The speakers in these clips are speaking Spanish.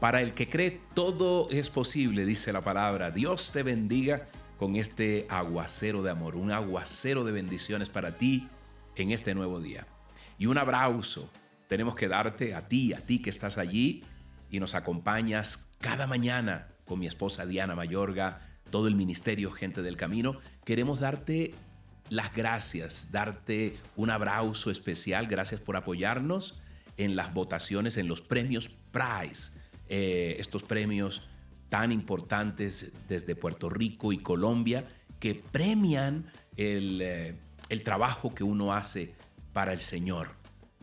Para el que cree, todo es posible, dice la palabra. Dios te bendiga con este aguacero de amor, un aguacero de bendiciones para ti en este nuevo día. Y un abrazo tenemos que darte a ti, a ti que estás allí y nos acompañas cada mañana con mi esposa Diana Mayorga, todo el ministerio Gente del Camino. Queremos darte las gracias, darte un abrazo especial. Gracias por apoyarnos en las votaciones, en los premios Prize, eh, estos premios tan importantes desde Puerto Rico y Colombia que premian el, eh, el trabajo que uno hace para el Señor.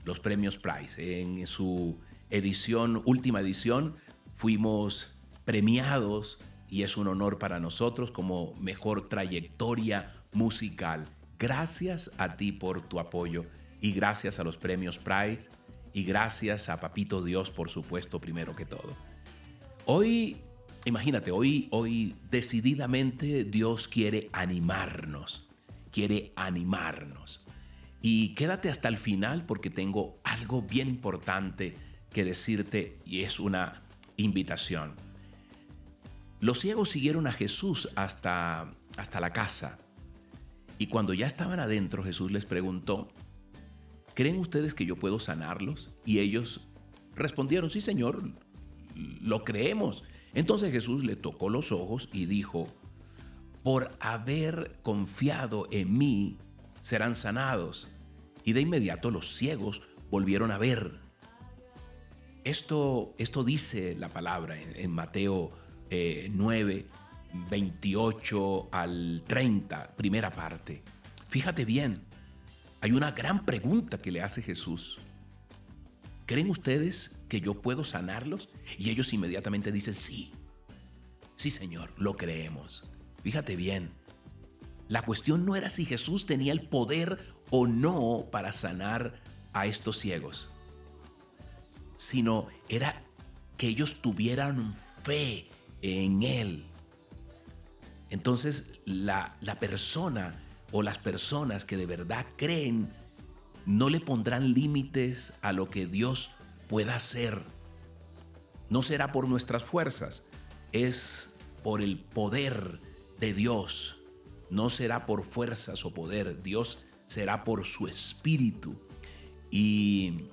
Los premios Prize. En su edición, última edición, fuimos premiados y es un honor para nosotros como mejor trayectoria musical. Gracias a ti por tu apoyo y gracias a los premios Prize y gracias a Papito Dios, por supuesto, primero que todo. Hoy, imagínate, hoy, hoy decididamente Dios quiere animarnos, quiere animarnos. Y quédate hasta el final porque tengo algo bien importante que decirte y es una invitación. Los ciegos siguieron a Jesús hasta, hasta la casa y cuando ya estaban adentro, Jesús les preguntó, ¿creen ustedes que yo puedo sanarlos? Y ellos respondieron, sí Señor, lo creemos. Entonces Jesús le tocó los ojos y dijo, por haber confiado en mí, serán sanados. Y de inmediato los ciegos volvieron a ver. Esto, esto dice la palabra en, Mateo 9, eh, 28 al 30, primera parte. Fíjate bien, hay una gran pregunta que le hace Jesús. ¿Creen ustedes que yo puedo sanarlos? Y ellos inmediatamente dicen, sí, sí Señor, lo creemos. Fíjate bien, la cuestión no era si Jesús tenía el poder o no para sanar a estos ciegos, sino era que ellos tuvieran fe en Él. Entonces la, persona o las personas que de verdad creen no le pondrán límites a lo que Dios pueda hacer. No será por nuestras fuerzas, es por el poder de Dios. No será por fuerzas o poder, Dios será por su espíritu. Y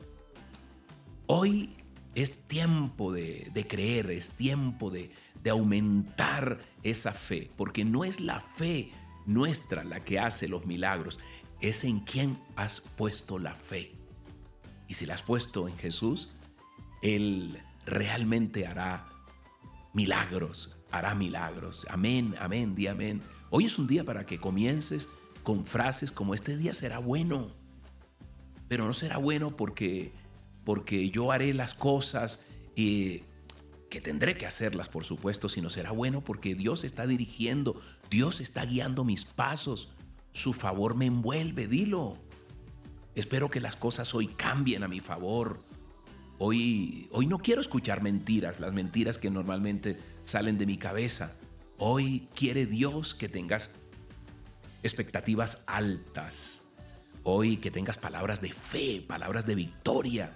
hoy es tiempo de, creer, es tiempo de aumentar esa fe, porque no es la fe nuestra la que hace los milagros, es en quien has puesto la fe. Y si la has puesto en Jesús, Él realmente hará milagros, hará milagros. Amén, amén, di amén. Hoy es un día para que comiences con frases como este día será bueno, pero no será bueno porque, porque yo haré las cosas y que tendré que hacerlas, por supuesto, sino será bueno porque Dios está dirigiendo, Dios está guiando mis pasos, su favor me envuelve, dilo. Espero que las cosas hoy cambien a mi favor. Hoy, hoy no quiero escuchar mentiras, las mentiras que normalmente salen de mi cabeza. Hoy quiere Dios que tengas expectativas altas. Hoy que tengas palabras de fe, palabras de victoria.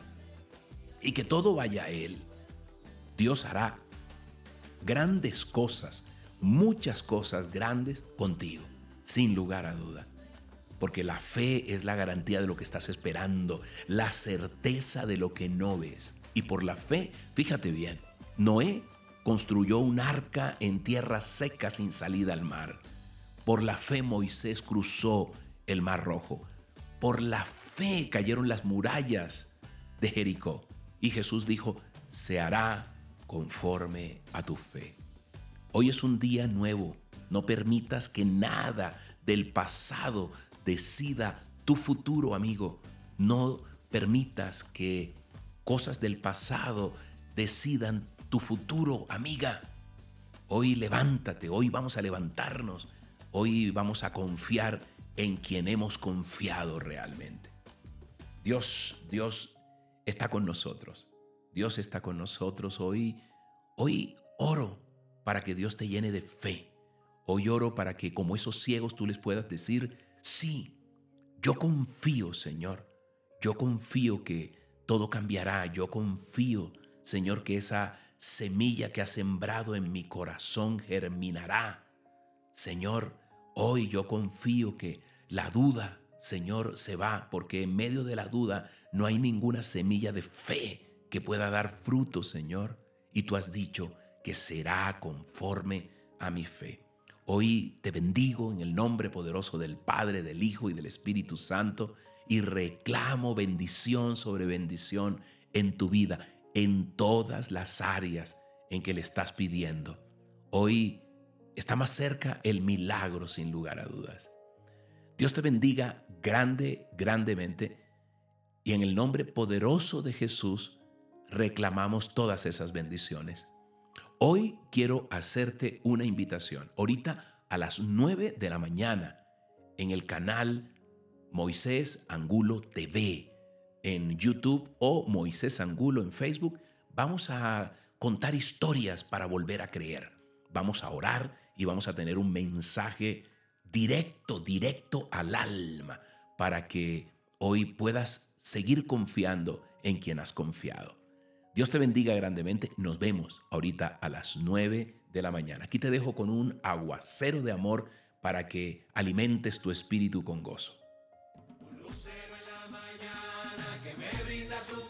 Y que todo vaya a Él. Dios hará grandes cosas, muchas cosas grandes contigo, sin lugar a duda. Porque la fe es la garantía de lo que estás esperando, la certeza de lo que no ves. Y por la fe, fíjate bien, Noé construyó un arca en tierra seca sin salida al mar. Por la fe Moisés cruzó el mar rojo. Por la fe cayeron las murallas de Jericó. Y Jesús dijo, se hará conforme a tu fe. Hoy es un día nuevo. No permitas que nada del pasado decida tu futuro, amigo. No permitas que cosas del pasado decidan tu futuro, amiga. Hoy levántate, hoy vamos a levantarnos, hoy vamos a confiar en quien hemos confiado realmente. Dios, Dios está con nosotros. Dios está con nosotros hoy. Hoy oro para que Dios te llene de fe. Hoy oro para que como esos ciegos tú les puedas decir, sí, yo confío, Señor. Yo confío que todo cambiará. Yo confío, Señor, que esa semilla que has sembrado en mi corazón germinará. Señor, hoy yo confío que la duda, Señor, se va, porque en medio de la duda no hay ninguna semilla de fe que pueda dar fruto, Señor. Y tú has dicho que será conforme a mi fe. Hoy te bendigo en el nombre poderoso del Padre, del Hijo y del Espíritu Santo y reclamo bendición sobre bendición en tu vida, en todas las áreas en que le estás pidiendo. Hoy está más cerca el milagro sin lugar a dudas. Dios te bendiga grande, grandemente y en el nombre poderoso de Jesús reclamamos todas esas bendiciones. Hoy quiero hacerte una invitación. Ahorita a las 9 de la mañana en el canal Moisés Angulo TV en YouTube o Moisés Angulo en Facebook, vamos a contar historias para volver a creer. Vamos a orar y vamos a tener un mensaje directo, directo al alma para que hoy puedas seguir confiando en quien has confiado. Dios te bendiga grandemente. Nos vemos ahorita a las 9 de la mañana. Aquí te dejo con un aguacero de amor para que alimentes tu espíritu con gozo. Un lucero en la mañana que me brinda su